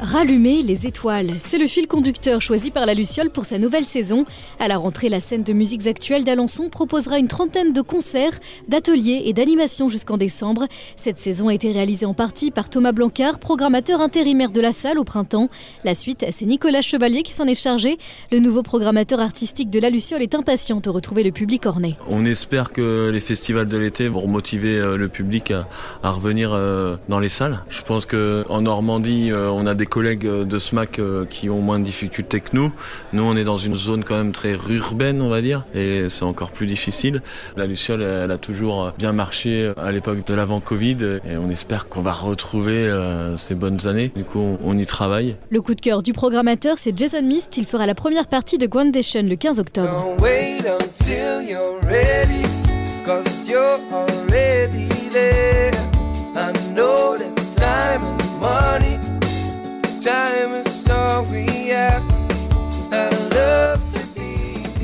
Rallumer les étoiles, c'est le fil conducteur choisi par la Luciole pour sa nouvelle saison. À la rentrée, la scène de musiques actuelles d'Alençon proposera une trentaine de concerts, d'ateliers et d'animations jusqu'en décembre. Cette saison a été réalisée en partie par Thomas Blancard, programmateur intérimaire de la salle au printemps. La suite, c'est Nicolas Chevalier qui s'en est chargé. Le nouveau programmateur artistique de la Luciole est impatient de retrouver le public orné. On espère que les festivals de l'été vont motiver euh, le public à, revenir euh, dans les salles. Je pense qu'en Normandie, euh, on a des collègues euh, de SMAC euh, qui ont moins de difficultés que nous. Nous, on est dans une zone quand même très urbaine, on va dire, et c'est encore plus difficile. La Luciole, elle a toujours bien marché à l'époque de l'avant-Covid, et on espère qu'on va retrouver euh, ces bonnes années. Du coup, on y travaille. Le coup de cœur du programmateur, c'est Jason Mist. Il fera la première partie de Groundation le 15 octobre.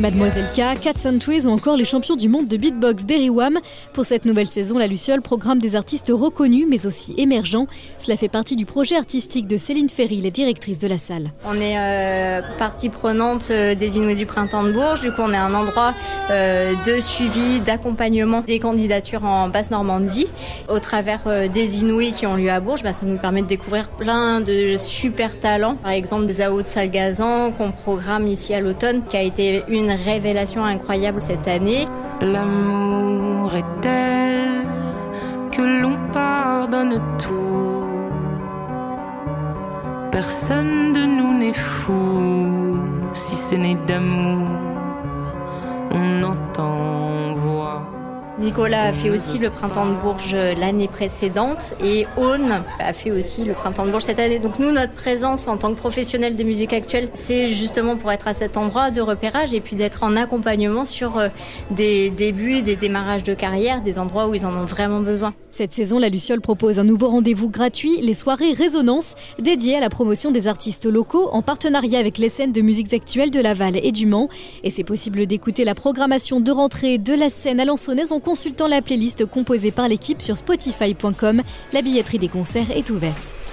Mademoiselle K, and Twiz ou encore les champions du monde de beatbox Berry Wham. Pour cette nouvelle saison, la Luciole programme des artistes reconnus mais aussi émergents. Cela fait partie du projet artistique de Céline Ferry, la directrice de la salle. On est euh, partie prenante euh, des Inouïs du Printemps de Bourges. Du coup, on est un endroit euh, de suivi, d'accompagnement des candidatures en Basse-Normandie. Au travers des Inouïs qui ont lieu à Bourges, bah, ça nous permet de découvrir plein de super talents. Par exemple, Zao de Salgazan qu'on programme ici à l'automne, qui a été une révélation incroyable cette année. L'amour est tel que l'on pardonne tout. Personne de nous n'est fou si ce n'est d'amour. On entend. Nicolas a fait aussi le printemps de Bourges l'année précédente et Aune a fait aussi le printemps de Bourges cette année. Donc nous, notre présence en tant que professionnels des musiques actuelles, c'est justement pour être à cet endroit de repérage et puis d'être en accompagnement sur euh, des débuts, des démarrages de carrière, des endroits où ils en ont vraiment besoin. Cette saison, la Luciole propose un nouveau rendez-vous gratuit, les soirées Résonance, dédiées à la promotion des artistes locaux en partenariat avec les scènes de musiques actuelles de Laval et du Mans. Et c'est possible d'écouter la programmation de rentrée de la scène alençonnaise en consultant la playlist composée par l'équipe sur spotify.com. La billetterie des concerts est ouverte.